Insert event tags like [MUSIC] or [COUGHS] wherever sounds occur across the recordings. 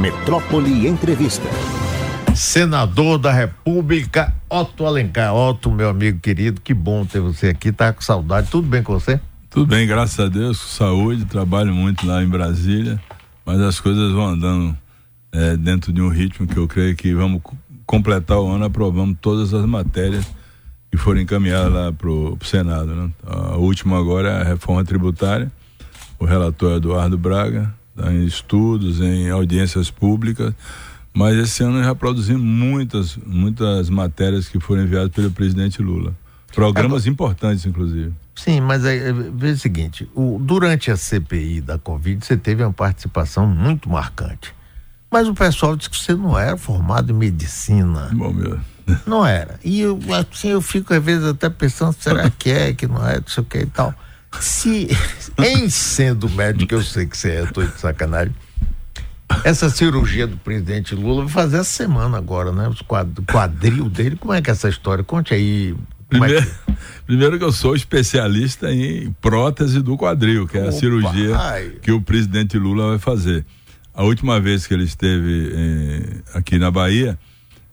Metrópole Entrevista. Senador da República, Otto Alencar. Otto, meu amigo querido, que bom ter você aqui. Tá com saudade. Tudo bem com você? Tudo bem, graças a Deus, com saúde. Trabalho muito lá em Brasília, mas as coisas vão andando é, dentro de um ritmo que eu creio que vamos completar o ano aprovando todas as matérias que foram encaminhadas lá pro, pro Senado. Né? A última agora é a reforma tributária. O relator Eduardo Braga, em estudos, em audiências públicas. Mas esse ano já produzimos muitas, muitas matérias que foram enviadas pelo presidente Lula. Programas Agora, importantes, inclusive. Sim, mas é, veja o seguinte: o, durante a CPI da Covid, você teve uma participação muito marcante. Mas o pessoal disse que você não era formado em medicina. Bom, meu. Não era. E eu, assim, eu fico às vezes até pensando, será que é, que não é, não sei o que e tal. Se, em sendo médico, eu sei que você é, eu tô de sacanagem. Essa cirurgia do presidente Lula vai fazer essa semana agora, né? Os quadril dele, como é que é essa história? Conte aí. É primeiro, é que... primeiro que eu sou especialista em prótese do quadril, que é a Opa, cirurgia ai. que o presidente Lula vai fazer. A última vez que ele esteve eh, aqui na Bahia,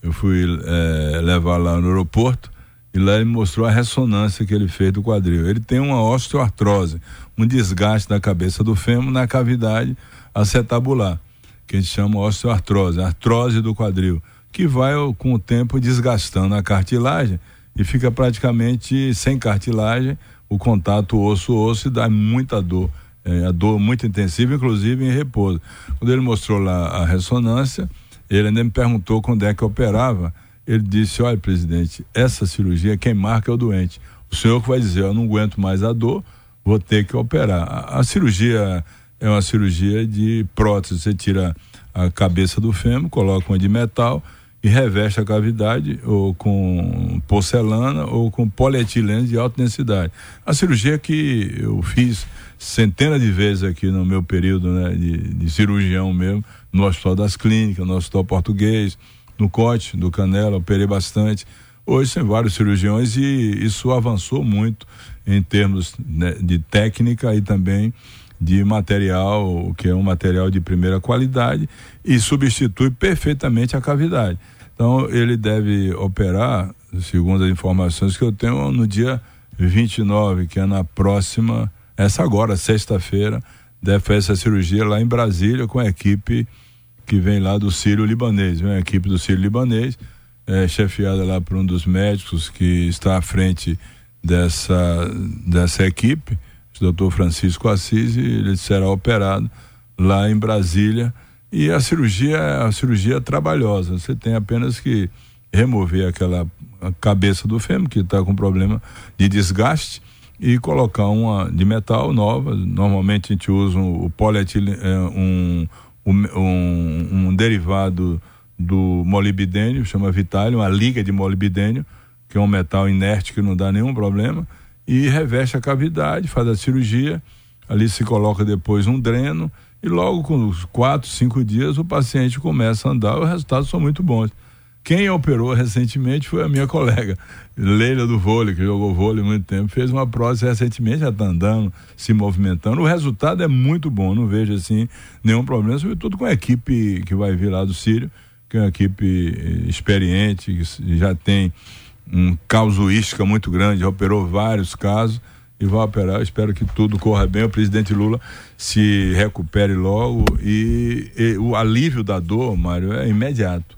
eu fui eh, levar lá no aeroporto e lá ele mostrou a ressonância que ele fez do quadril. Ele tem uma osteoartrose, um desgaste da cabeça do fêmur na cavidade acetabular, que a gente chama osteoartrose, artrose do quadril, que vai com o tempo desgastando a cartilagem e fica praticamente sem cartilagem, o contato osso-osso e dá muita dor é, a dor muito intensiva, inclusive em repouso. Quando ele mostrou lá a ressonância, ele ainda me perguntou quando é que operava. Ele disse: Olha, presidente, essa cirurgia quem marca é o doente. O senhor que vai dizer: Eu não aguento mais a dor, vou ter que operar. A, a cirurgia é uma cirurgia de prótese. Você tira a cabeça do fêmur, coloca uma de metal e reveste a cavidade ou com porcelana ou com polietileno de alta densidade. A cirurgia que eu fiz centenas de vezes aqui no meu período né, de, de cirurgião mesmo, no Hospital das Clínicas, no Hospital Português, no Cote do Canela, operei bastante. Hoje tem vários cirurgiões e isso avançou muito em termos né, de técnica e também de material, que é um material de primeira qualidade e substitui perfeitamente a cavidade. Então, ele deve operar, segundo as informações que eu tenho, no dia 29, que é na próxima, essa agora, sexta-feira, deve fazer essa cirurgia lá em Brasília com a equipe que vem lá do Sírio Libanês, vem a equipe do Sírio Libanês, é, chefiada lá por um dos médicos que está à frente dessa, dessa equipe, o doutor Francisco Assis, e ele será operado lá em Brasília e a cirurgia é a cirurgia trabalhosa. Você tem apenas que remover aquela cabeça do fêmur que está com problema de desgaste e colocar uma de metal nova. Normalmente a gente usa o polietileno, é, um, um, um, derivado do molibdênio, chama Vitalium, a liga de molibdênio, que é um metal inerte que não dá nenhum problema, e reveste a cavidade, faz a cirurgia. Ali se coloca depois um dreno e logo com os quatro, cinco dias o paciente começa a andar, os resultados são muito bons. Quem operou recentemente foi a minha colega, Leila do vôlei, que jogou vôlei muito tempo, fez uma prótese recentemente, já está andando, se movimentando. O resultado é muito bom, não vejo assim nenhum problema, sobretudo com a equipe que vai vir lá do Sírio, que é uma equipe eh, experiente, que já tem um causuística muito grande, já operou vários casos e vai operar. Espero que tudo corra bem. O presidente Lula se recupere logo e, e o alívio da dor, Mário, é imediato,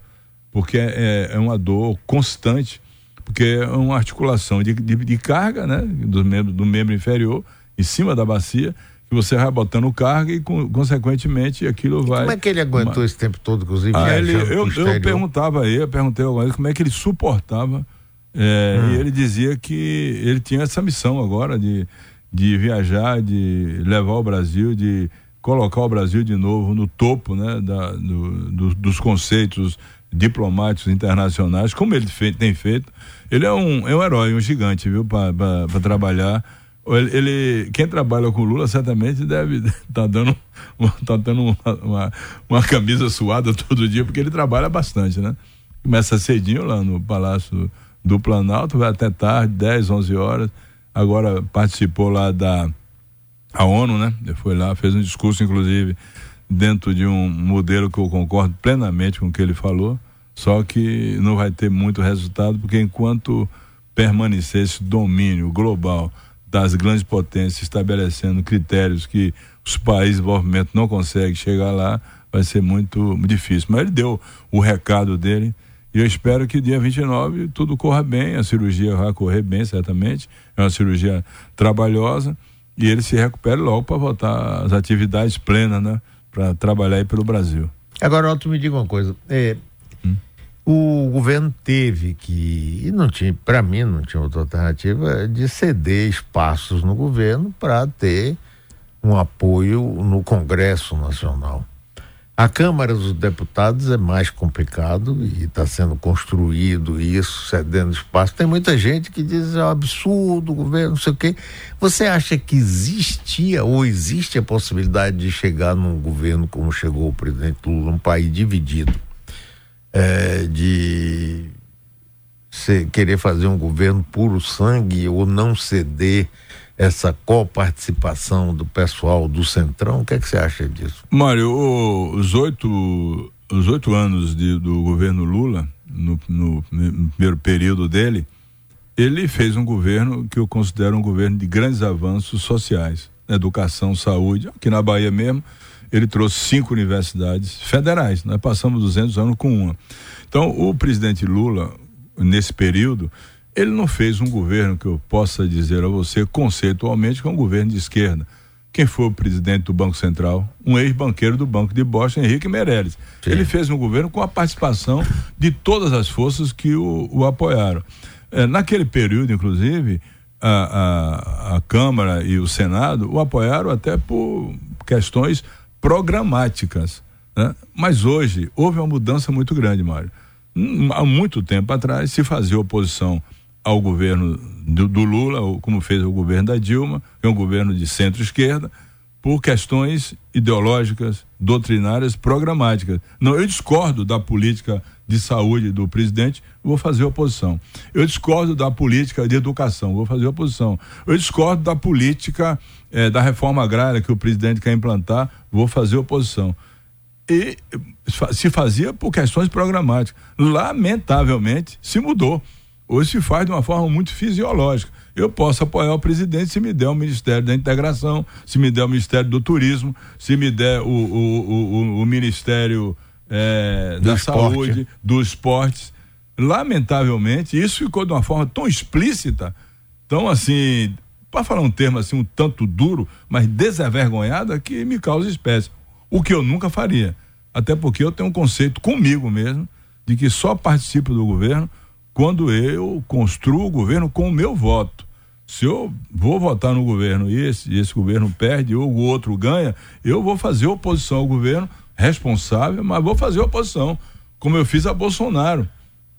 porque é, é, uma dor constante, porque é uma articulação de, de, de carga, né, do membro, do membro inferior em cima da bacia que você vai botando carga e, consequentemente, aquilo vai. Como é que ele aguentou Mas... esse tempo todo, inclusive? Ah, ele, eu, eu perguntava a ele, eu perguntei alguma vez como é que ele suportava é, hum. E ele dizia que ele tinha essa missão agora de, de viajar, de levar o Brasil, de colocar o Brasil de novo no topo né, da, do, do, dos conceitos diplomáticos internacionais, como ele fe tem feito. Ele é um, é um herói, um gigante, viu, para trabalhar. Ele, ele, quem trabalha com Lula certamente deve estar [LAUGHS] tá dando, tá dando uma, uma, uma, camisa suada todo dia, porque ele trabalha bastante, né? Começa cedinho lá no Palácio do Planalto, vai até tarde, 10, 11 horas. Agora participou lá da a ONU, né? Ele foi lá, fez um discurso, inclusive, dentro de um modelo que eu concordo plenamente com o que ele falou, só que não vai ter muito resultado, porque enquanto permanecer esse domínio global das grandes potências estabelecendo critérios que os países de desenvolvimento não conseguem chegar lá, vai ser muito difícil. Mas ele deu o recado dele e eu espero que dia 29 tudo corra bem, a cirurgia vai correr bem, certamente. É uma cirurgia trabalhosa e ele se recupere logo para voltar às atividades plenas, né? Para trabalhar aí pelo Brasil. Agora, Otto, me diga uma coisa. É, hum? O governo teve que, e não tinha, para mim, não tinha outra alternativa, de ceder espaços no governo para ter um apoio no Congresso Nacional. A Câmara dos Deputados é mais complicado e está sendo construído isso, cedendo espaço. Tem muita gente que diz é um absurdo, o governo, não sei o quê. Você acha que existia ou existe a possibilidade de chegar num governo como chegou o presidente Lula, um país dividido, é, de querer fazer um governo puro sangue ou não ceder? Essa coparticipação do pessoal do Centrão? O que, é que você acha disso? Mário, os oito, os oito anos de, do governo Lula, no, no, no, primeiro período dele, ele fez um governo que eu considero um governo de grandes avanços sociais, educação, saúde. Aqui na Bahia mesmo, ele trouxe cinco universidades federais. Nós passamos 200 anos com uma. Então, o presidente Lula, nesse período, ele não fez um governo que eu possa dizer a você conceitualmente que é um governo de esquerda. Quem foi o presidente do Banco Central? Um ex-banqueiro do Banco de Boston, Henrique Meirelles. Sim. Ele fez um governo com a participação de todas as forças que o, o apoiaram. É, naquele período, inclusive, a, a, a Câmara e o Senado o apoiaram até por questões programáticas. Né? Mas hoje houve uma mudança muito grande, Mário. Hum, há muito tempo atrás se fazia oposição ao governo do, do Lula, como fez o governo da Dilma, que é um governo de centro-esquerda, por questões ideológicas, doutrinárias, programáticas. Não, eu discordo da política de saúde do presidente, vou fazer oposição. Eu discordo da política de educação, vou fazer oposição. Eu discordo da política eh, da reforma agrária que o presidente quer implantar, vou fazer oposição. E se fazia por questões programáticas. Lamentavelmente, se mudou. Hoje se faz de uma forma muito fisiológica. Eu posso apoiar o presidente se me der o Ministério da Integração, se me der o Ministério do Turismo, se me der o, o, o, o Ministério é, da esporte. Saúde, dos esportes. Lamentavelmente, isso ficou de uma forma tão explícita, tão assim, para falar um termo assim um tanto duro, mas desavergonhada, que me causa espécie. O que eu nunca faria. Até porque eu tenho um conceito comigo mesmo de que só participo do governo quando eu construo o governo com o meu voto. Se eu vou votar no governo e esse, esse governo perde ou o outro ganha, eu vou fazer oposição ao governo responsável, mas vou fazer oposição, como eu fiz a Bolsonaro.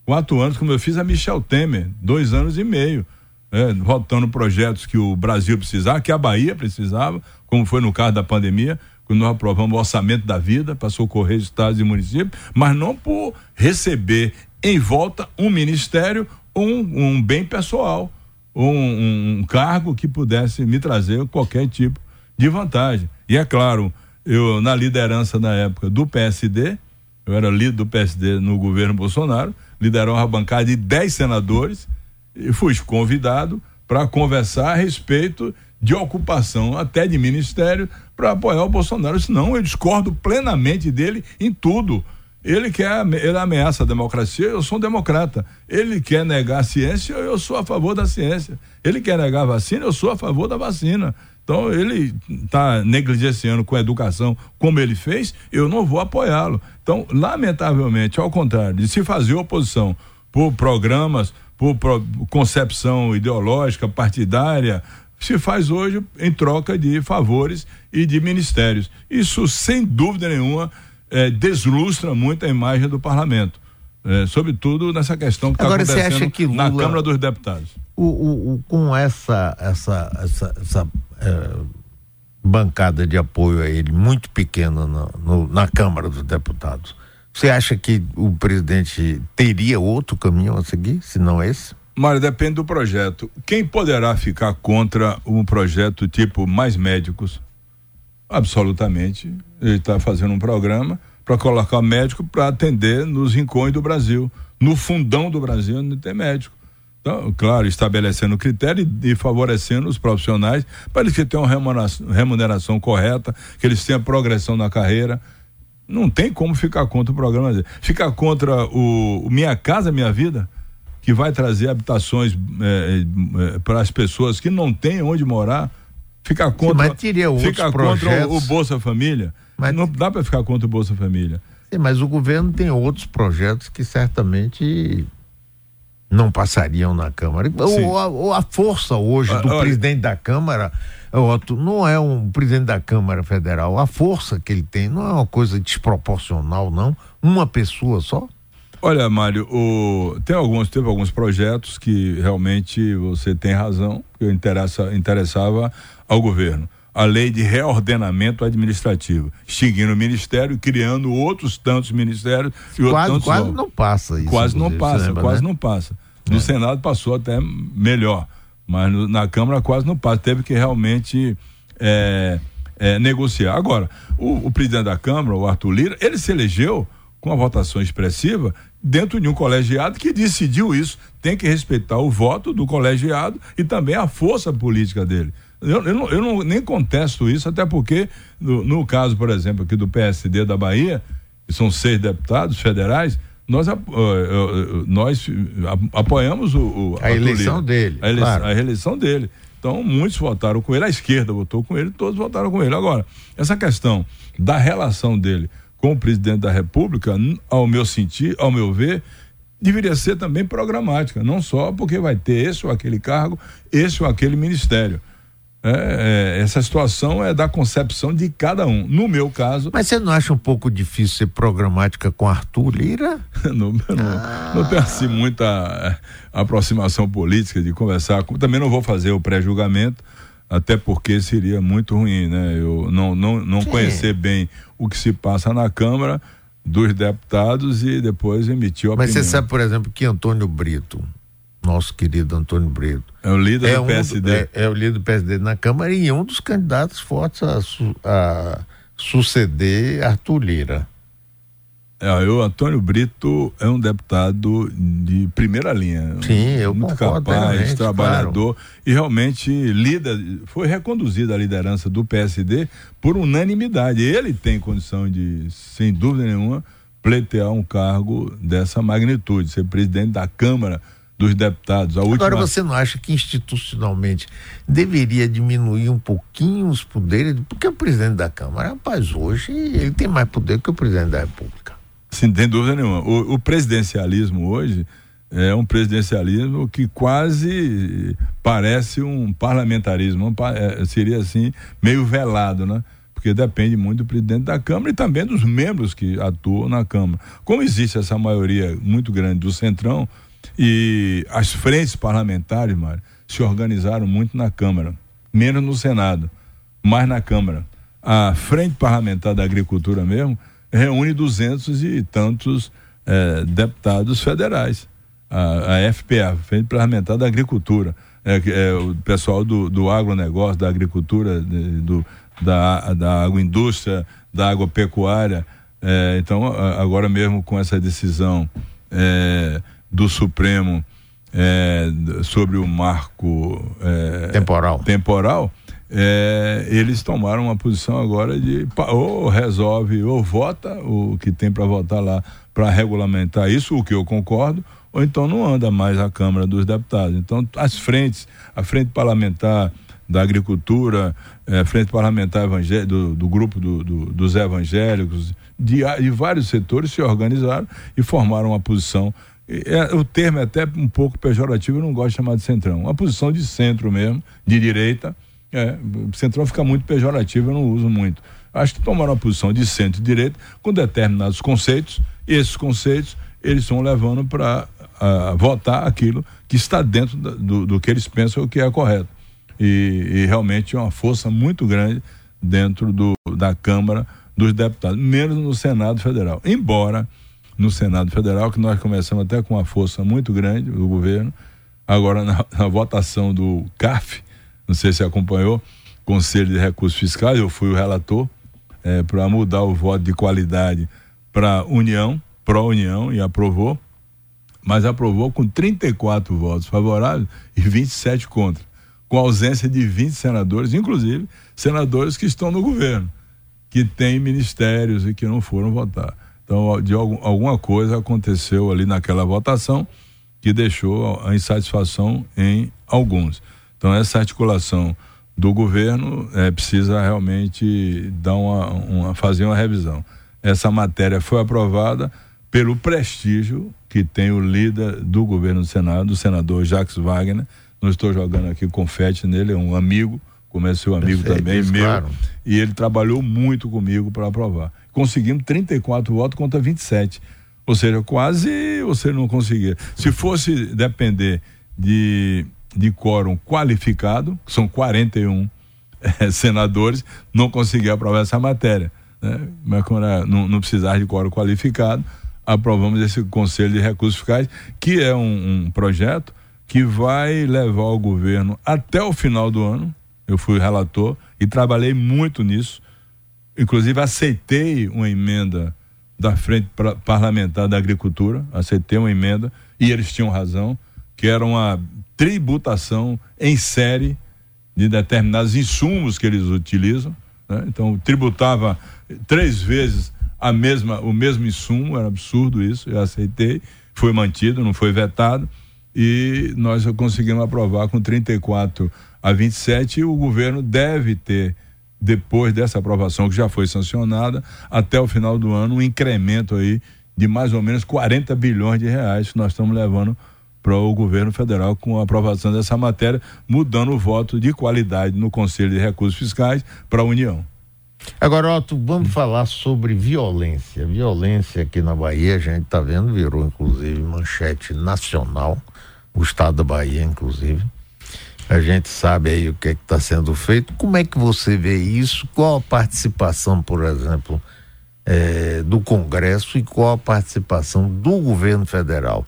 Quatro anos, como eu fiz a Michel Temer, dois anos e meio. É, votando projetos que o Brasil precisava, que a Bahia precisava, como foi no caso da pandemia, quando nós aprovamos o orçamento da vida para socorrer estados e municípios, mas não por receber em volta um ministério um, um bem pessoal, um, um, cargo que pudesse me trazer qualquer tipo de vantagem. E é claro, eu na liderança na época do PSD, eu era líder do PSD no governo Bolsonaro, liderou uma bancada de 10 senadores e fui convidado para conversar a respeito de ocupação até de ministério para apoiar o Bolsonaro. Senão eu discordo plenamente dele em tudo. Ele quer, ele ameaça a democracia, eu sou um democrata. Ele quer negar a ciência, eu sou a favor da ciência. Ele quer negar a vacina, eu sou a favor da vacina. Então ele está negligenciando com a educação como ele fez, eu não vou apoiá-lo. Então, lamentavelmente, ao contrário, de se fazer oposição por programas, por, por concepção ideológica, partidária, se faz hoje em troca de favores e de ministérios. Isso, sem dúvida nenhuma, é, deslustra muito a imagem do parlamento. É, sobretudo nessa questão que está acontecendo que Lula, na Câmara dos Deputados. O, o, o, com essa, essa, essa, essa é, bancada de apoio a ele muito pequena no, no, na Câmara dos Deputados, você acha que o presidente teria outro caminho a seguir, se não esse? Mário, depende do projeto. Quem poderá ficar contra um projeto tipo mais médicos, Absolutamente. Ele está fazendo um programa para colocar médico para atender nos rincões do Brasil. No fundão do Brasil não tem médico. Então, claro, estabelecendo critério e, favorecendo os profissionais para eles que tenham remuneração, remuneração correta, que eles tenham progressão na carreira. Não tem como ficar contra o programa. Ficar contra o, o Minha Casa Minha Vida, que vai trazer habitações é, é, para as pessoas que não têm onde morar. Ficar contra, Sim, ficar contra o, o, Bolsa Família. Mas, não dá para ficar contra o Bolsa Família. Sim, mas o governo tem outros projetos que certamente não passariam na Câmara. Ou a, ou a, força hoje do Olha, presidente da Câmara, Otto, não é um presidente da Câmara Federal. A força que ele tem não é uma coisa desproporcional, não. Uma pessoa só. Olha, Mário, o, tem alguns, teve alguns projetos que realmente você tem razão, que interessa, interessava ao governo. A lei de reordenamento administrativo, extinguindo o ministério, criando outros tantos ministérios e quase, outros Quase não passa isso. Quase não passa, lembra, quase né? não passa. No é. Senado passou até melhor, mas no, na Câmara quase não passa. Teve que realmente é, é, negociar. Agora, o, o presidente da Câmara, o Arthur Lira, ele se elegeu com uma votação expressiva dentro de um colegiado que decidiu isso. Tem que respeitar o voto do colegiado e também a força política dele. Eu, eu, não, eu não, nem contesto isso, até porque, no, no, caso, por exemplo, aqui do PSD da Bahia, que são seis deputados federais, nós, nós apoiamos o, o a eleição dele. A, eleição, claro. a reeleição dele. Então, muitos votaram com ele, a esquerda votou com ele, todos votaram com ele. Agora, essa questão da relação dele com o presidente da República, ao meu sentir, ao meu ver, deveria ser também programática, não só porque vai ter esse ou aquele cargo, esse ou aquele ministério. É, é, essa situação é da concepção de cada um. No meu caso. Mas você não acha um pouco difícil ser programática com Arthur Lira? [LAUGHS] não, não, ah. não tenho assim muita é, aproximação política de conversar. Com, também não vou fazer o pré-julgamento, até porque seria muito ruim, né? Eu não, não, não conhecer bem o que se passa na Câmara dos deputados e depois emitir a Mas opinião. você sabe, por exemplo, que Antônio Brito, nosso querido Antônio Brito. É o líder é do um PSD. é, é, o líder do PSD na Câmara e um dos candidatos fortes a, a suceder Arthur Lira. É, o Antônio Brito é um deputado de primeira linha. Sim, eu muito capaz, trabalhador claro. e realmente lida, foi reconduzida a liderança do PSD por unanimidade. Ele tem condição de, sem dúvida nenhuma, pleitear um cargo dessa magnitude, ser presidente da Câmara dos deputados. A Agora última... você não acha que institucionalmente deveria diminuir um pouquinho os poderes? Porque o presidente da Câmara, rapaz, hoje ele tem mais poder que o presidente da República. Sim, tem dúvida nenhuma. O, o presidencialismo hoje é um presidencialismo que quase parece um parlamentarismo, é, seria assim, meio velado, né? Porque depende muito do presidente da Câmara e também dos membros que atuam na Câmara. Como existe essa maioria muito grande do Centrão, e as frentes parlamentares, Mário, se organizaram muito na Câmara, menos no Senado, mais na Câmara. A Frente Parlamentar da Agricultura mesmo reúne duzentos e tantos eh, deputados federais. A, a, FPA, Frente Parlamentar da Agricultura, é, é, o pessoal do, do agronegócio, da agricultura, de, do, da, da agroindústria, da agropecuária. É, então, agora mesmo com essa decisão é, do Supremo é, sobre o marco é, temporal, temporal é, eles tomaram uma posição agora de ou resolve ou vota o que tem para votar lá para regulamentar isso, o que eu concordo, ou então não anda mais a Câmara dos Deputados. Então, as frentes, a frente parlamentar da agricultura, é, a frente parlamentar do, do grupo do, do, dos evangélicos, de, de vários setores se organizaram e formaram uma posição é, o termo é até um pouco pejorativo, eu não gosto de chamar de centrão. Uma posição de centro mesmo, de direita. É, centrão fica muito pejorativo, eu não uso muito. Acho que tomaram uma posição de centro-direita com determinados conceitos, e esses conceitos eles estão levando para votar aquilo que está dentro da, do, do, que eles pensam que é correto. E, e realmente é uma força muito grande dentro do, da Câmara dos Deputados, menos no Senado Federal. Embora no Senado Federal, que nós começamos até com uma força muito grande do governo. Agora, na, na votação do CAF, não sei se acompanhou, Conselho de Recursos Fiscais, eu fui o relator é, para mudar o voto de qualidade para União, pró-União, e aprovou, mas aprovou com 34 votos favoráveis e 27 contra, com ausência de 20 senadores, inclusive senadores que estão no governo, que têm ministérios e que não foram votar. Então, de algum, alguma coisa aconteceu ali naquela votação que deixou a insatisfação em alguns. Então, essa articulação do governo é, precisa realmente dar uma, uma, fazer uma revisão. Essa matéria foi aprovada pelo prestígio que tem o líder do governo do Senado, o senador Jacques Wagner. Não estou jogando aqui confete nele, é um amigo, como é seu amigo Perfeito, também, meu. Claro. E ele trabalhou muito comigo para aprovar. Conseguimos 34 votos contra 27. Ou seja, quase você não conseguia. Se fosse depender de, de quórum qualificado, que são 41 é, [LAUGHS] senadores, não conseguia aprovar essa matéria. Né? Mas quando não, não precisar de quórum qualificado, aprovamos esse Conselho de Recursos Fiscais, que é um, um projeto que vai levar o governo até o final do ano. Eu fui relator e trabalhei muito nisso. Inclusive, aceitei uma emenda da Frente Parlamentar da Agricultura, aceitei uma emenda, e eles tinham razão, que era uma tributação em série de determinados insumos que eles utilizam. Né? Então, tributava três vezes a mesma, o mesmo insumo, era absurdo isso, eu aceitei, foi mantido, não foi vetado, e nós conseguimos aprovar com 34 a 27, e o governo deve ter depois dessa aprovação que já foi sancionada, até o final do ano, um incremento aí de mais ou menos 40 bilhões de reais que nós estamos levando para o governo federal com a aprovação dessa matéria, mudando o voto de qualidade no Conselho de Recursos Fiscais para a União. Agora, Otto, vamos falar sobre violência. Violência aqui na Bahia, a gente está vendo, virou inclusive manchete nacional, o estado da Bahia, inclusive a gente sabe aí o que é está sendo feito. Como é que você vê isso? Qual a participação, por exemplo, é, do Congresso e qual a participação do governo federal?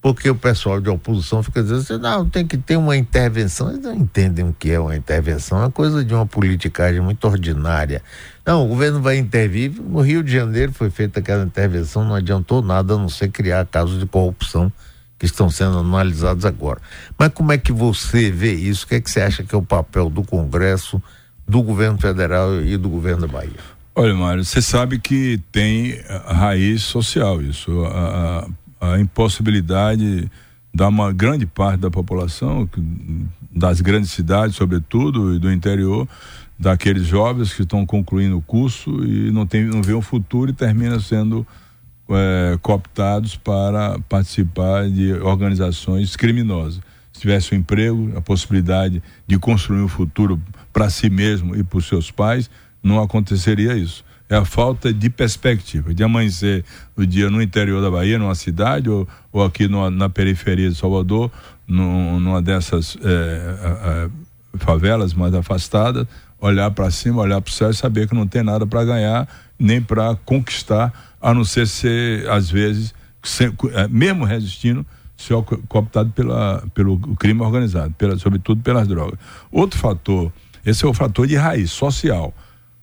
Porque o pessoal de oposição fica dizendo assim, não, tem que ter uma intervenção. Eles não entendem o que é uma intervenção, é coisa de uma politicagem muito ordinária. Não, o governo vai intervir. No Rio de Janeiro foi feita aquela intervenção, não adiantou nada a não ser criar casos de corrupção que estão sendo analisados agora. Mas como é que você vê isso? O que é que você acha que é o papel do Congresso, do governo federal e do governo da Bahia? Olha, Mário, você sabe que tem raiz social isso, a, a, a impossibilidade da uma grande parte da população, das grandes cidades, sobretudo, e do interior, daqueles jovens que estão concluindo o curso e não tem, não vê um futuro e termina sendo é, cooptados para participar de organizações criminosas. Se tivesse um emprego, a possibilidade de construir um futuro para si mesmo e para os seus pais, não aconteceria isso. É a falta de perspectiva, de amanhecer o dia no interior da Bahia, numa cidade, ou, ou aqui numa, na periferia de Salvador, num, numa dessas é, favelas mais afastadas, olhar para cima, olhar para o céu e saber que não tem nada para ganhar, nem para conquistar a não ser ser, às vezes, é, mesmo resistindo, ser cooptado pela, pelo crime organizado, pela, sobretudo pelas drogas. Outro fator, esse é o fator de raiz social.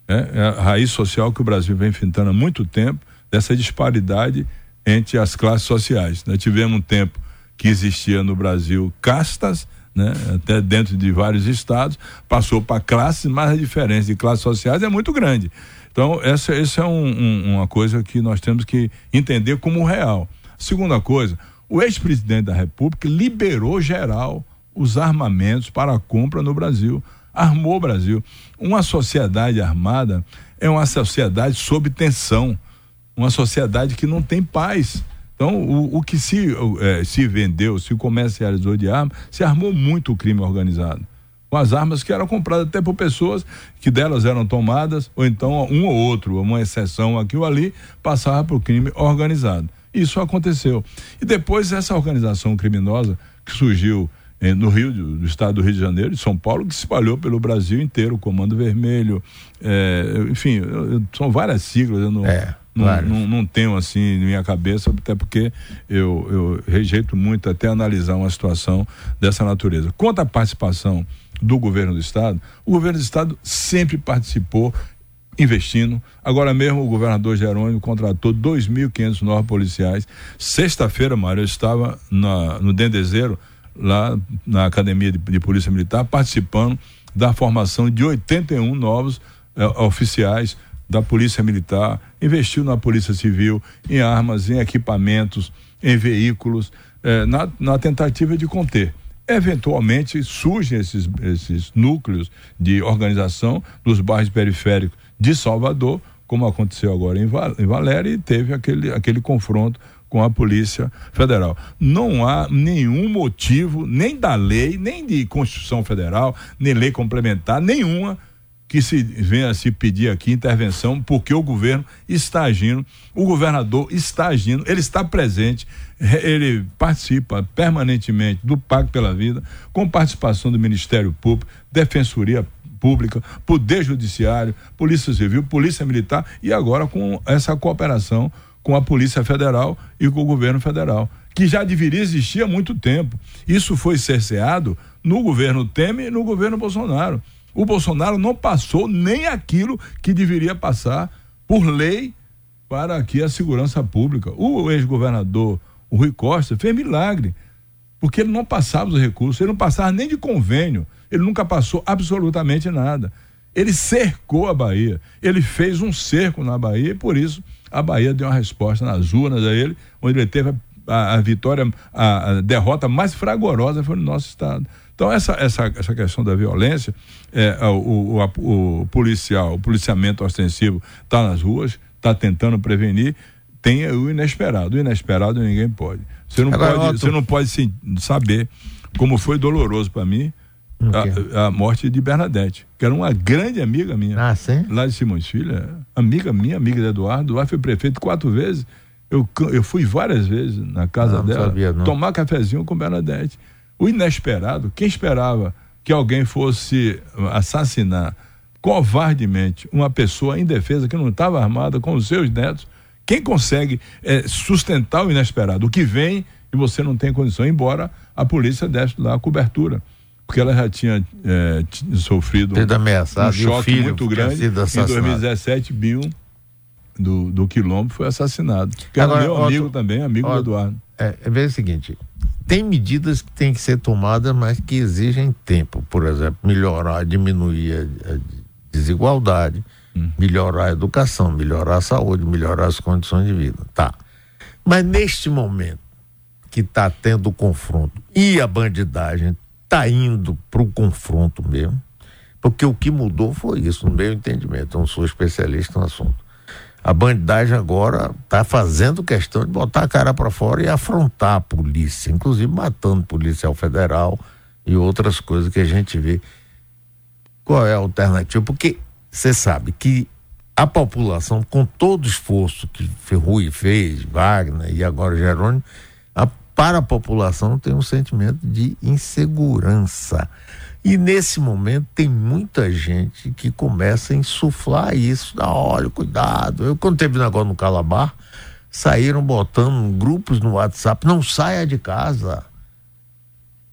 Né? É a raiz social que o Brasil vem enfrentando há muito tempo, dessa disparidade entre as classes sociais. Nós tivemos um tempo que existia no Brasil castas, né? até dentro de vários estados, passou para classes, mas a diferença de classes sociais é muito grande. Então, essa, essa é um, um, uma coisa que nós temos que entender como real. Segunda coisa, o ex-presidente da República liberou geral os armamentos para a compra no Brasil. Armou o Brasil. Uma sociedade armada é uma sociedade sob tensão, uma sociedade que não tem paz. Então, o, o que se, é, se vendeu, se comercializou de arma, se armou muito o crime organizado com as armas que eram compradas até por pessoas que delas eram tomadas, ou então um ou outro, uma exceção aqui ou ali, passava para o crime organizado. Isso aconteceu. E depois essa organização criminosa que surgiu eh, no Rio, do estado do Rio de Janeiro, de São Paulo, que se espalhou pelo Brasil inteiro, o Comando Vermelho, eh, enfim, eu, eu, são várias siglas, eu não, é, não, não, não, tenho assim na minha cabeça, até porque eu, eu rejeito muito até analisar uma situação dessa natureza. Quanto à participação do governo do estado, o governo do estado sempre participou investindo. Agora mesmo o governador Jerônimo contratou 2.500 novos policiais. Sexta-feira, Mário, eu estava na, no Dendezeiro, lá na Academia de, de, Polícia Militar, participando da formação de 81 novos eh, oficiais da Polícia Militar. Investiu na Polícia Civil, em armas, em equipamentos, em veículos, eh, na, na tentativa de conter. Eventualmente surgem esses, esses núcleos de organização nos bairros periféricos de Salvador, como aconteceu agora em, Val, em Valéria, e teve aquele, aquele confronto com a Polícia Federal. Não há nenhum motivo, nem da lei, nem de Constituição Federal, nem lei complementar, nenhuma que se venha se pedir aqui intervenção, porque o governo está agindo, o governador está agindo, ele está presente, ele participa permanentemente do Pacto pela Vida, com participação do Ministério Público, Defensoria Pública, Poder Judiciário, Polícia Civil, Polícia Militar e agora com essa cooperação com a Polícia Federal e com o governo federal, que já deveria existir há muito tempo. Isso foi cerceado no governo Temer e no governo Bolsonaro. O Bolsonaro não passou nem aquilo que deveria passar por lei para aqui a segurança pública. O ex-governador, o Rui Costa, fez milagre, porque ele não passava os recursos, ele não passava nem de convênio, ele nunca passou absolutamente nada. Ele cercou a Bahia, ele fez um cerco na Bahia e por isso a Bahia deu uma resposta nas urnas a ele, onde ele teve a, a, vitória, a, a derrota mais fragorosa foi no nosso estado. Então, essa, essa, essa questão da violência, é, o, o, o policial, o policiamento ostensivo está nas ruas, está tentando prevenir, tem o inesperado. O inesperado ninguém pode. Você não Agora, pode, você não pode sim, saber como foi doloroso para mim a, a, morte de Bernadette, que era uma grande amiga minha. Ah, sim? Lá de Simões Filha, amiga minha, amiga de Eduardo. Lá foi prefeito quatro vezes. Eu, eu fui várias vezes na casa não, dela sabia, tomar cafezinho com Bernadette. O inesperado, quem esperava que alguém fosse assassinar covardemente uma pessoa indefesa que não estava armada com os seus netos, quem consegue é, sustentar o inesperado? O que vem e você não tem condição, embora a polícia desse lá a cobertura. Porque ela já tinha é, sofrido um, um choque muito grande. Em 2017, Bill do, do Quilombo foi assassinado. Que Agora, era meu amigo outro, também, amigo outro, do Eduardo. É, é o seguinte, tem medidas que têm que ser tomadas, mas que exigem tempo. Por exemplo, melhorar, diminuir a, a desigualdade, hum. melhorar a educação, melhorar a saúde, melhorar as condições de vida. Tá. Mas neste momento que está tendo o confronto e a bandidagem está indo para o confronto mesmo, porque o que mudou foi isso, no meu entendimento. Eu não sou especialista no assunto a bandidagem agora está fazendo questão de botar a cara para fora e afrontar a polícia, inclusive matando policial federal e outras coisas que a gente vê. Qual é a alternativa? Porque você sabe que a população, com todo o esforço que Rui fez, Wagner e agora Jerônimo, a, para a população tem um sentimento de insegurança. E nesse momento tem muita gente que começa a insuflar isso. Dá, olha, cuidado. Eu, quando teve negócio no Calabar, saíram botando grupos no WhatsApp, não saia de casa.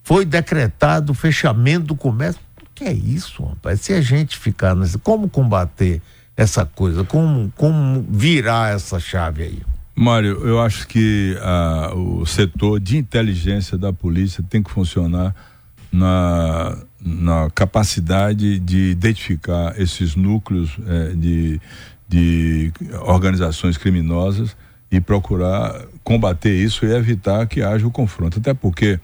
Foi decretado o fechamento do comércio. O que é isso, rapaz? Se a gente ficar nesse. Como combater essa coisa? Como, como virar essa chave aí? Mário, eu acho que ah, o setor de inteligência da polícia tem que funcionar na, na capacidade de identificar esses núcleos é, de, de organizações criminosas e procurar combater isso e evitar que haja o confronto. Até porque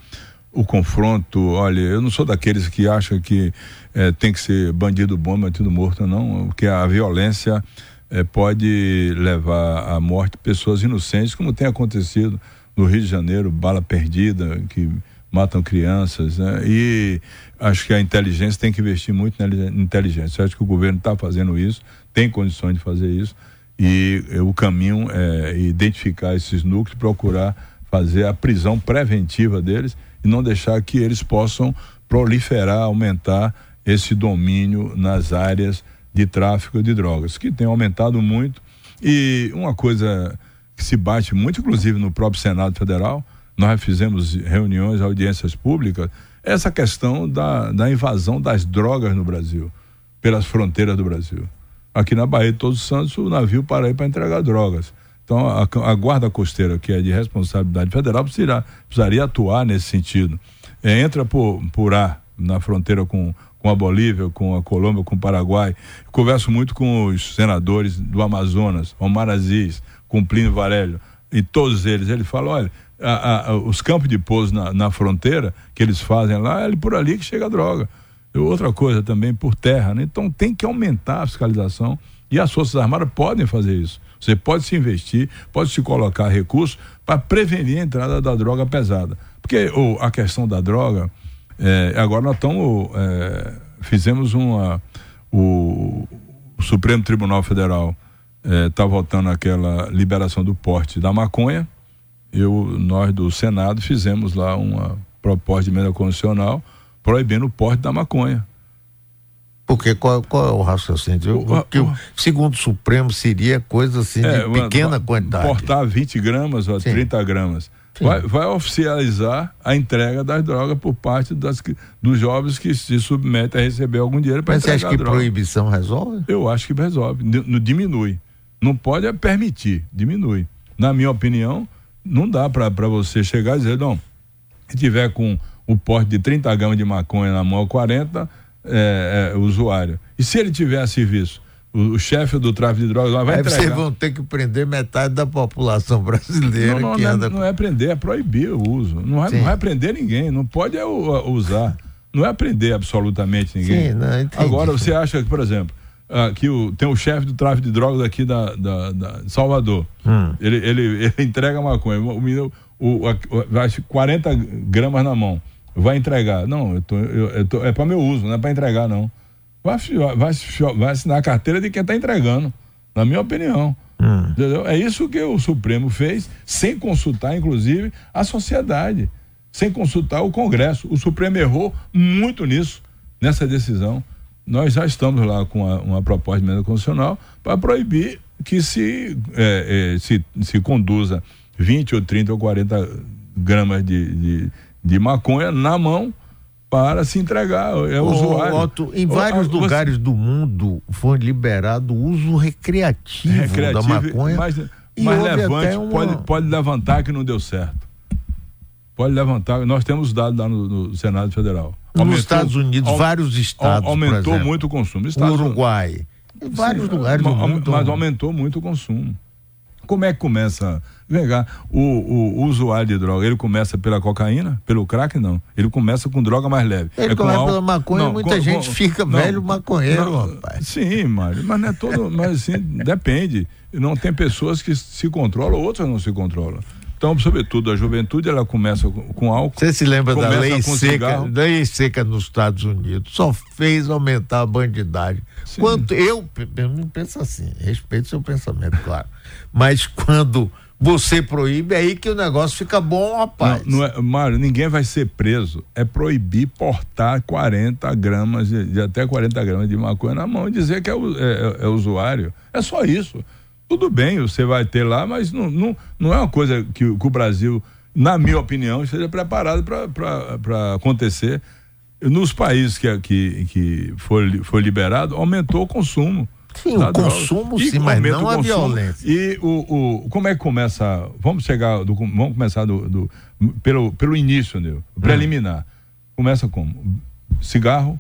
o confronto, olha, eu não sou daqueles que acham que é, tem que ser bandido bom, bandido morto, não, porque a violência é, pode levar à morte pessoas inocentes, como tem acontecido no Rio de Janeiro, bala perdida, que matam crianças, né? E acho que a inteligência tem que investir muito na inteligência. Eu acho que o governo está fazendo isso, tem condições de fazer isso e o caminho é identificar esses núcleos, procurar fazer a prisão preventiva deles e não deixar que eles possam proliferar, aumentar esse domínio nas áreas de tráfico de drogas, que tem aumentado muito. E uma coisa que se bate muito, inclusive no próprio Senado Federal, nós fizemos reuniões, audiências públicas, essa questão da, da invasão das drogas no Brasil, pelas fronteiras do Brasil. Aqui na Bahia de Todos os Santos, o navio para aí para entregar drogas. Então, a, a, guarda costeira, que é de responsabilidade federal, precisaria, precisaria atuar nesse sentido. É, entra por, por ar na fronteira com, com a Bolívia, com a Colômbia, com o Paraguai. Converso muito com os senadores do Amazonas, Omar Aziz, com Plínio Varelho, e todos eles. Ele fala: olha, a, a, os campos de pouso na, na, fronteira que eles fazem lá, é por ali que chega a droga. Outra coisa também, por terra. Né? Então tem que aumentar a fiscalização e as Forças Armadas podem fazer isso. Você pode se investir, pode se colocar recursos para prevenir a entrada da droga pesada. Porque oh, a questão da droga, é, agora nós estamos. É, fizemos uma. O, o, Supremo Tribunal Federal está é, votando aquela liberação do porte da maconha. Eu, nós do Senado fizemos lá uma proposta de emenda constitucional proibindo o porte da maconha. Porque qual, qual é o raciocínio? O, que, o, segundo o Supremo, seria coisa assim de é, pequena quantidade. Portar 20 gramas ou Sim. 30 gramas. Vai, vai, oficializar a entrega das drogas por parte das, dos jovens que se submetem a receber algum dinheiro para entregar Mas você acha que proibição resolve? Eu acho que resolve. Diminui. Não pode é permitir, diminui. Na minha opinião, não dá para você chegar e dizer, não, se tiver com o porte de 30 gramas de maconha na mão, 40 é, é, usuário. E se ele tiver a serviço? O, chefe do tráfico de drogas vai Aí entregar. vocês vão ter que prender metade da população brasileira não, não, que não é, anda. Não é prender, é proibir o uso. Não vai, não vai prender ninguém, não pode é, usar. Não é prender absolutamente ninguém. Sim, não, Agora, você acha que, por exemplo, que o, tem o chefe do tráfico de drogas aqui da, da, da Salvador. Hum. Ele, ele, ele entrega maconha. O, o, o, vai 40 gramas na mão vai entregar. Não, eu tô, eu, eu tô, é para meu uso, não é para entregar, não. Vai, vai, vai assinar a carteira de quem está entregando, na minha opinião. Hum. É isso que o Supremo fez, sem consultar, inclusive, a sociedade, sem consultar o Congresso. O Supremo errou muito nisso, nessa decisão. Nós já estamos lá com uma, uma proposta de emenda constitucional para proibir que se, é, é, se, se conduza 20 ou 30 ou 40 gramas de, de de maconha na mão para se entregar é o usuário. Otto, em vários Você... lugares do mundo foi liberado o uso recreativo, recreativo da maconha. Mas, mas levante, uma... pode, pode levantar que não deu certo. Pode levantar, nós temos dados lá no, no Senado Federal. Aumentou, Nos Estados Unidos, vários estados. Aumentou muito o consumo. Estados, Uruguai. Em vários Sim, lugares do mundo. Mas aumentou muito o consumo. Como é que começa? Vem cá, o, o, o, usuário de droga, ele começa pela cocaína, pelo crack, não. Ele começa com droga mais leve. Ele é começa pela maconha, não, muita com, gente com, fica não, velho maconheiro, não, rapaz. Sim, Mário, mas não é todo, mas assim, depende. Não tem pessoas que se controlam, outras não se controlam. Então, sobretudo, a juventude ela começa com, álcool. Você se lembra da lei seca, lei seca nos Estados Unidos? Só fez aumentar a bandidagem. Sim. Quanto eu, eu não penso assim, respeito seu pensamento, claro. Mas quando você proíbe, é aí que o negócio fica bom, rapaz. Não, não é, Mário, ninguém vai ser preso. É proibir portar 40 gramas, de, de até 40 gramas de maconha na mão e dizer que é, é, é, é usuário. É só isso tudo bem, você vai ter lá, mas não, não, não é uma coisa que, que o Brasil, na minha opinião, esteja preparado para acontecer. Nos países que, que, que foi, foi liberado, aumentou o consumo. Sim, o consumo sim, mas não a violência. E o, o, como é que começa? Vamos chegar, do, vamos começar do, do, pelo, pelo início, né, preliminar. Hum. Começa como? Cigarro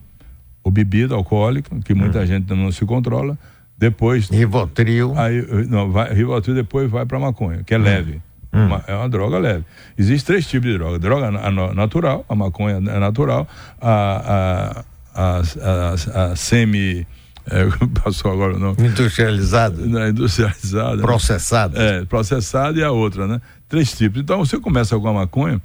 ou bebida alcoólica, que muita hum. gente não se controla depois. Rivotril. Aí, não, vai, Rivotril depois vai para maconha, que é hum. leve. Hum. Uma, é uma droga leve. Existem três tipos de droga: droga natural, a maconha é natural, a, a, a, a, semi. É, [LAUGHS] passou agora não. Industrializada. Não, industrializada. Processada. Né? É, processada e a outra, né? Três tipos. Então você começa com a maconha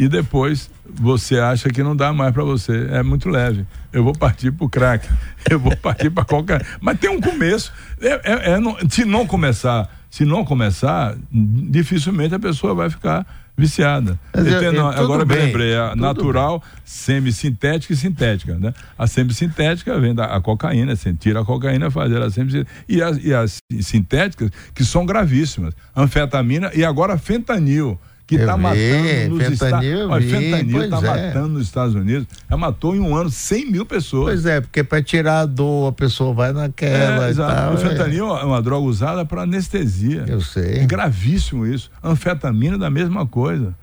e depois você acha que não dá mais para você. É muito leve. Eu vou partir pro crack. Eu vou partir para qualquer. Mas tem um começo. É, é, é não, se não começar, se não começar, dificilmente a pessoa vai ficar viciada. Eu, agora bem, lembrei, a natural, semissintética e sintética, né? A semissintética vem da a cocaína, você tira a cocaína, faz ela sempre e as, e as sintéticas que são gravíssimas, anfetamina e agora fentanil que está matando nos Estados Unidos. Fentanil está é. matando nos Estados Unidos. Já matou em um ano 100 mil pessoas. Pois é, porque para tirar a dor, a pessoa vai naquela. É, tal, o é. fentanil é. é uma droga usada para anestesia. Eu sei. É gravíssimo isso. Anfetamina da mesma coisa.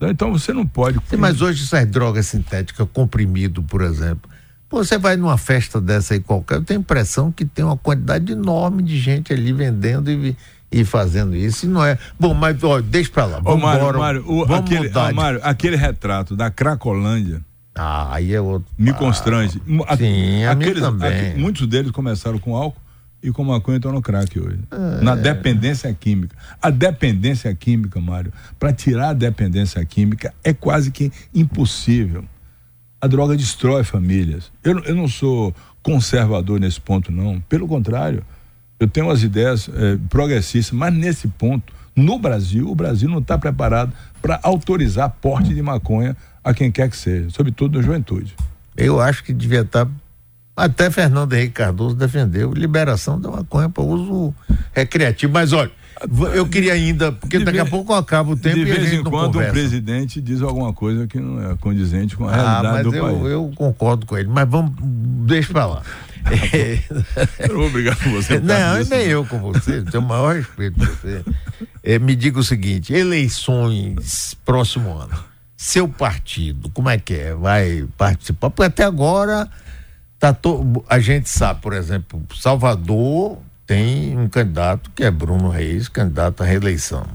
Então você não pode. Sim, mas hoje essas drogas sintéticas, comprimido, por exemplo. Pô, você vai numa festa dessa aí qualquer, eu tenho a impressão que tem uma quantidade enorme de gente ali vendendo e e fazendo isso. E não é. Bom, mas ó, deixa pra lá. Vamos Mário, embora. Mário, o, vamos aquele. Mário, aquele retrato da Cracolândia. Ah, aí é outro. Me constrange. Ah, sim, a Aqueles, também. Aqu, muitos deles começaram com álcool e com maconha estão no crack hoje. É. Na dependência química. A dependência química, Mário, para tirar a dependência química é quase que impossível. A droga destrói famílias. Eu, eu não sou conservador nesse ponto, não. Pelo contrário eu tenho umas ideias é, progressistas, mas nesse ponto, no Brasil, o Brasil não está preparado para autorizar porte de maconha a quem quer que seja, sobretudo na juventude. Eu acho que devia estar. Tá, até Fernando Henrique Cardoso defendeu liberação da maconha para uso recreativo. Mas olha, eu queria ainda, porque de daqui a pouco acaba o tempo de vez em quando conversa. um presidente diz alguma coisa que não é condizente com a ah, realidade do eu, país. Eu concordo com ele, mas vamos, deixa para lá. [LAUGHS] com você. Não, nem eu com você, tenho o maior respeito por você. É, me diga o seguinte: eleições próximo ano. Seu partido, como é que é? Vai participar? Porque até agora tá to... a gente sabe, por exemplo, Salvador tem um candidato que é Bruno Reis, candidato à reeleição.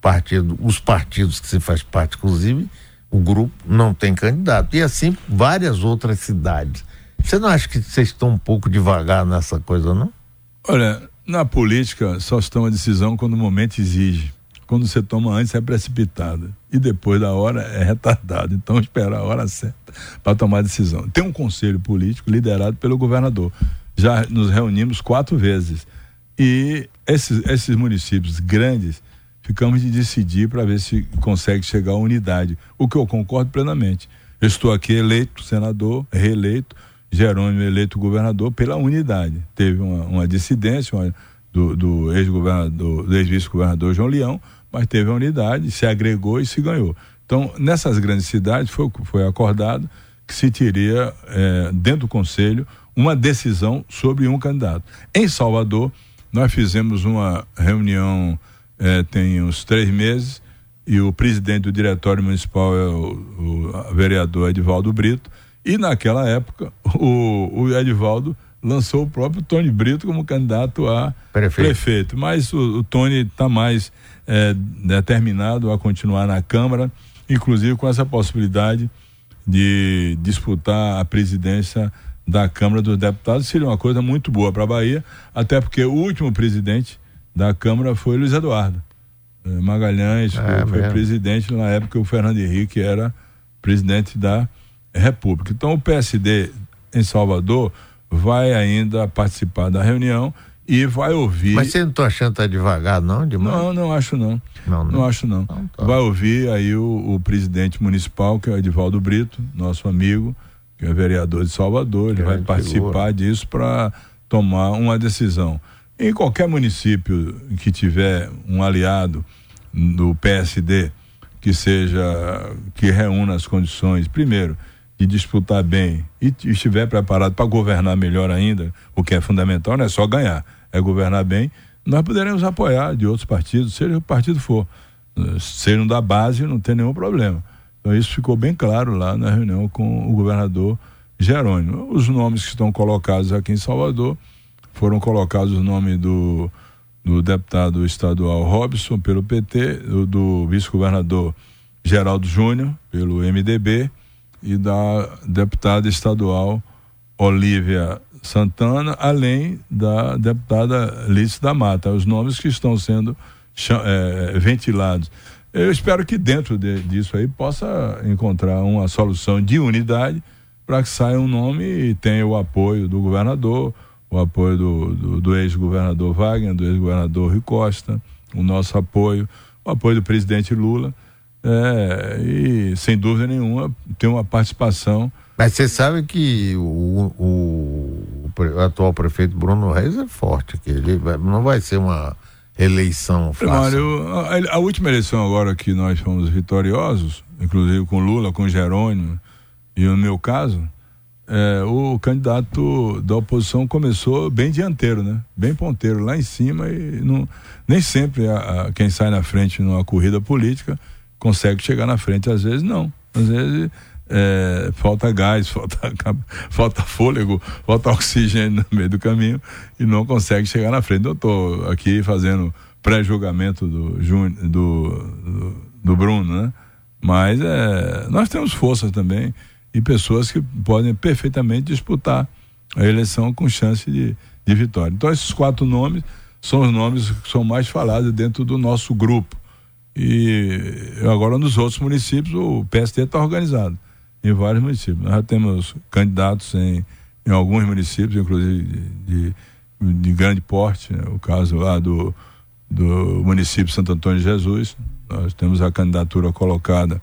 Partido, os partidos que se faz parte, inclusive, o grupo não tem candidato. E assim várias outras cidades. Você não acha que vocês estão um pouco devagar nessa coisa, não? Olha, na política só se toma decisão quando o momento exige. Quando você toma antes é precipitada e depois da hora é retardado. Então [LAUGHS] espera a hora certa para tomar decisão. Tem um conselho político liderado pelo governador. Já nos reunimos quatro vezes e esses, esses municípios grandes ficamos de decidir para ver se consegue chegar à unidade. O que eu concordo plenamente. Eu estou aqui eleito senador, reeleito Jerônimo eleito governador pela unidade. Teve uma, uma dissidência uma, do, do ex-governador, do ex-vice-governador João Leão, mas teve a unidade, se agregou e se ganhou. Então, nessas grandes cidades foi, foi acordado que se teria, é, dentro do Conselho, uma decisão sobre um candidato. Em Salvador, nós fizemos uma reunião é, tem uns três meses e o presidente do diretório municipal é o, o vereador Edivaldo Brito e naquela época, [LAUGHS] o, o Edivaldo lançou o próprio Tony Brito como candidato a prefeito. prefeito. Mas o, o Tony está mais é, determinado a continuar na Câmara, inclusive com essa possibilidade de disputar a presidência da Câmara dos Deputados. Seria uma coisa muito boa para a Bahia, até porque o último presidente da Câmara foi Luiz Eduardo. É, Magalhães é, foi, foi presidente na época que o Fernando Henrique era presidente da República. Então o PSD em Salvador vai ainda participar da reunião e vai ouvir. Mas você não está achando que tá devagar, não? Demais? Não, não acho não. Não, não. não acho não. Então, tá. Vai ouvir aí o, o, presidente municipal, que é o Edivaldo Brito, nosso amigo, que é vereador de Salvador. Ele vai participar figura. disso para tomar uma decisão. Em qualquer município que tiver um aliado do PSD que seja que reúna as condições, primeiro, de disputar bem e estiver preparado para governar melhor ainda, o que é fundamental não é só ganhar, é governar bem, nós poderemos apoiar de outros partidos, seja o partido for. Sejam da base, não tem nenhum problema. Então isso ficou bem claro lá na reunião com o governador Jerônimo. Os nomes que estão colocados aqui em Salvador foram colocados o nome do, do deputado estadual Robson pelo PT, do, do vice-governador Geraldo Júnior pelo MDB e da deputada estadual Olívia Santana, além da deputada Lícia da Mata, os nomes que estão sendo é, ventilados. Eu espero que dentro de, disso aí possa encontrar uma solução de unidade para que saia um nome e tenha o apoio do governador, o apoio do, do, do ex-governador Wagner, do ex-governador Rui Costa, o nosso apoio, o apoio do presidente Lula é, e, sem dúvida nenhuma, tem uma participação. Mas você sabe que o, o, o, atual prefeito Bruno Reis é forte, que ele vai, não vai ser uma eleição Primário, a, a, última eleição agora que nós fomos vitoriosos, inclusive com Lula, com Jerônimo, e no meu caso, é, o candidato da oposição começou bem dianteiro, né? Bem ponteiro, lá em cima e não, nem sempre a, a, quem sai na frente numa corrida política consegue chegar na frente, às vezes não. Às vezes é, falta gás, [LAUGHS] falta, falta fôlego, falta oxigênio no meio do caminho e não consegue chegar na frente. Eu estou aqui fazendo pré-julgamento do, do, do, do, Bruno, né? Mas é, nós temos força também e pessoas que podem perfeitamente disputar a eleição com chance de, de vitória. Então, esses quatro nomes são os nomes que são mais falados dentro do nosso grupo. E agora nos outros municípios o PST está organizado em vários municípios. Nós já temos candidatos em, em alguns municípios, inclusive de, de, de grande porte, né? o caso lá do, do município Santo Antônio de Jesus. Nós temos a candidatura colocada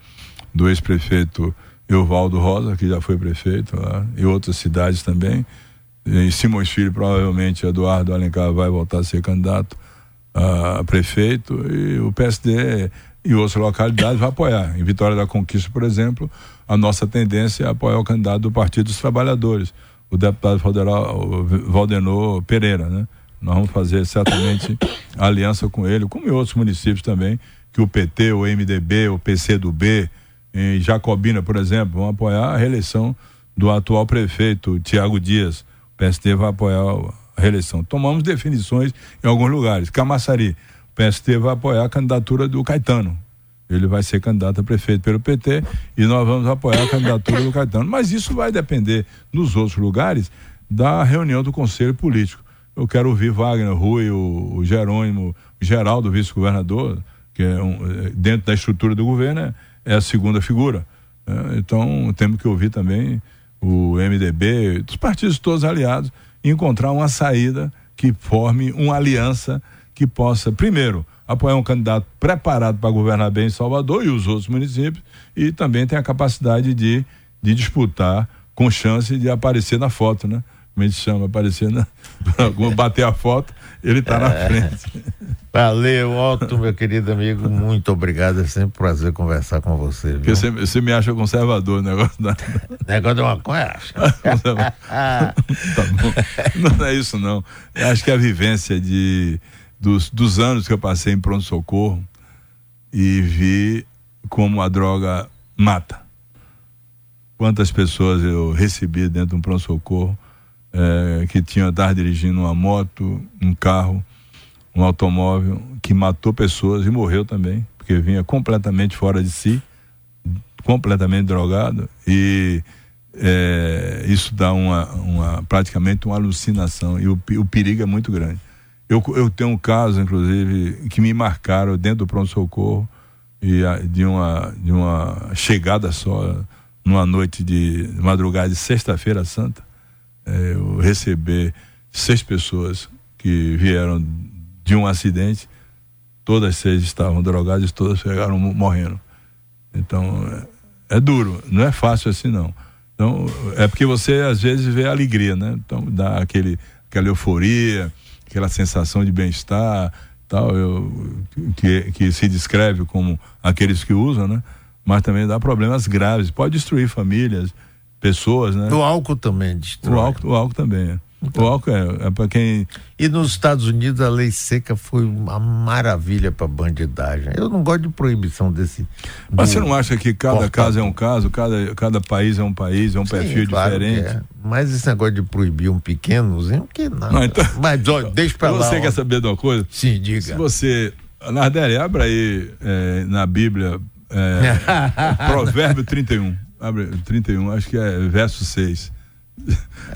do ex-prefeito Euvaldo Rosa, que já foi prefeito lá, e outras cidades também. Em Simões Filho, provavelmente Eduardo Alencar vai voltar a ser candidato a prefeito e o PSD e outras localidades vai apoiar. Em Vitória da Conquista, por exemplo, a nossa tendência é apoiar o candidato do Partido dos Trabalhadores, o deputado federal Valdenor Pereira, né? Nós vamos fazer certamente [COUGHS] aliança com ele, como em outros municípios também, que o PT, o MDB, o PCdoB, em Jacobina, por exemplo, vão apoiar a reeleição do atual prefeito Tiago Dias. O PST vai apoiar a reeleição. Tomamos definições em alguns lugares. Camaçari, o PST vai apoiar a candidatura do Caetano. Ele vai ser candidato a prefeito pelo PT e nós vamos apoiar a candidatura do Caetano. Mas isso vai depender, nos outros lugares, da reunião do Conselho Político. Eu quero ouvir Wagner, Rui, o, o Jerônimo, o Geraldo, vice-governador, que é um, é, dentro da estrutura do governo é, é a segunda figura. É, então temos que ouvir também o MDB, dos partidos todos aliados, encontrar uma saída que forme uma aliança que possa, primeiro, apoiar um candidato preparado para governar bem em Salvador e os outros municípios, e também tem a capacidade de, de disputar com chance de aparecer na foto, né? Como a gente chama, aparecer na. [LAUGHS] bater a foto, ele está é. na frente. Valeu, Otto, meu querido amigo, muito obrigado. É sempre um prazer conversar com você. Porque você, você me acha conservador, negócio da. [LAUGHS] Negócio de maconha? [LAUGHS] tá bom. Não é isso, não. Eu acho que a vivência de dos, dos anos que eu passei em pronto-socorro e vi como a droga mata. Quantas pessoas eu recebi dentro de um pronto-socorro é, que tinha estar dirigindo uma moto, um carro, um automóvel que matou pessoas e morreu também, porque vinha completamente fora de si, completamente drogado e é, isso dá uma, uma praticamente uma alucinação e o, o perigo é muito grande. Eu, eu tenho um caso, inclusive, que me marcaram dentro do pronto-socorro e de uma, de uma chegada só, numa noite de madrugada de sexta-feira santa, é, eu receber seis pessoas que vieram de um acidente, todas seis estavam drogadas todas chegaram morrendo. Então, é, é duro, não é fácil assim não. Então, é porque você às vezes vê alegria, né? Então, dá aquele, aquela euforia, aquela sensação de bem-estar, tal, eu, que, que se descreve como aqueles que usam, né? Mas também dá problemas graves, pode destruir famílias, pessoas, né? O álcool também destrói. O álcool, o álcool também é. Então, o álcool é, é para quem. E nos Estados Unidos a lei seca foi uma maravilha para bandidagem. Eu não gosto de proibição desse. Mas você não acha que cada caso é um caso, cada, cada país é um país, é um Sim, perfil claro diferente? É. Mas esse negócio de proibir um pequenozinho, que não. não então, Mas olha, deixa para lá. Você ó. quer saber de uma coisa? Sim, diga. Se você. Nardelli, abra aí é, na Bíblia. É, [LAUGHS] Provérbio 31. Abre 31, acho que é verso 6.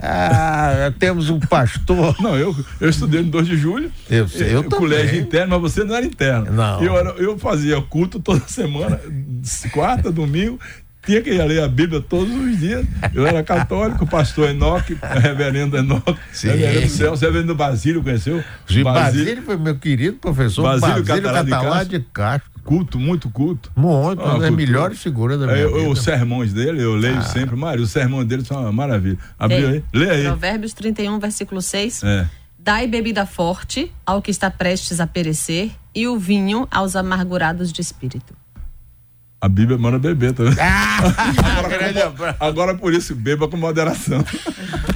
Ah, temos um pastor. Não, eu, eu estudei no 2 de julho. Eu sei, eu, eu Colégio interno, mas você não era interno. Não. Eu, era, eu fazia culto toda semana, quarta, domingo, tinha que ler a Bíblia todos os dias. Eu era católico, pastor Enoque, [LAUGHS] reverendo Enoque, Sim. reverendo Celso, reverendo Basílio, conheceu? Basílio, Basílio foi meu querido professor Basílio, Basílio Catalá, de Castro. Culto, muito culto. Muito, ah, é a melhor figura da minha é, vida. Os sermões dele, eu leio ah. sempre. Mário, os sermões dele são uma maravilha. Abriu aí? Lê aí. Provérbios 31, versículo 6. É. Dai bebida forte ao que está prestes a perecer e o vinho aos amargurados de espírito. A Bíblia manda beber também. Ah, [LAUGHS] agora, [LAUGHS] agora, por isso, beba com moderação. [LAUGHS]